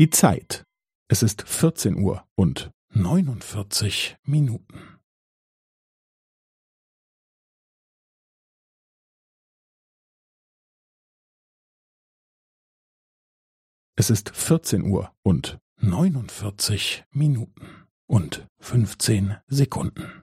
Die Zeit. Es ist 14 Uhr und 49 Minuten. Es ist 14 Uhr und 49 Minuten und 15 Sekunden.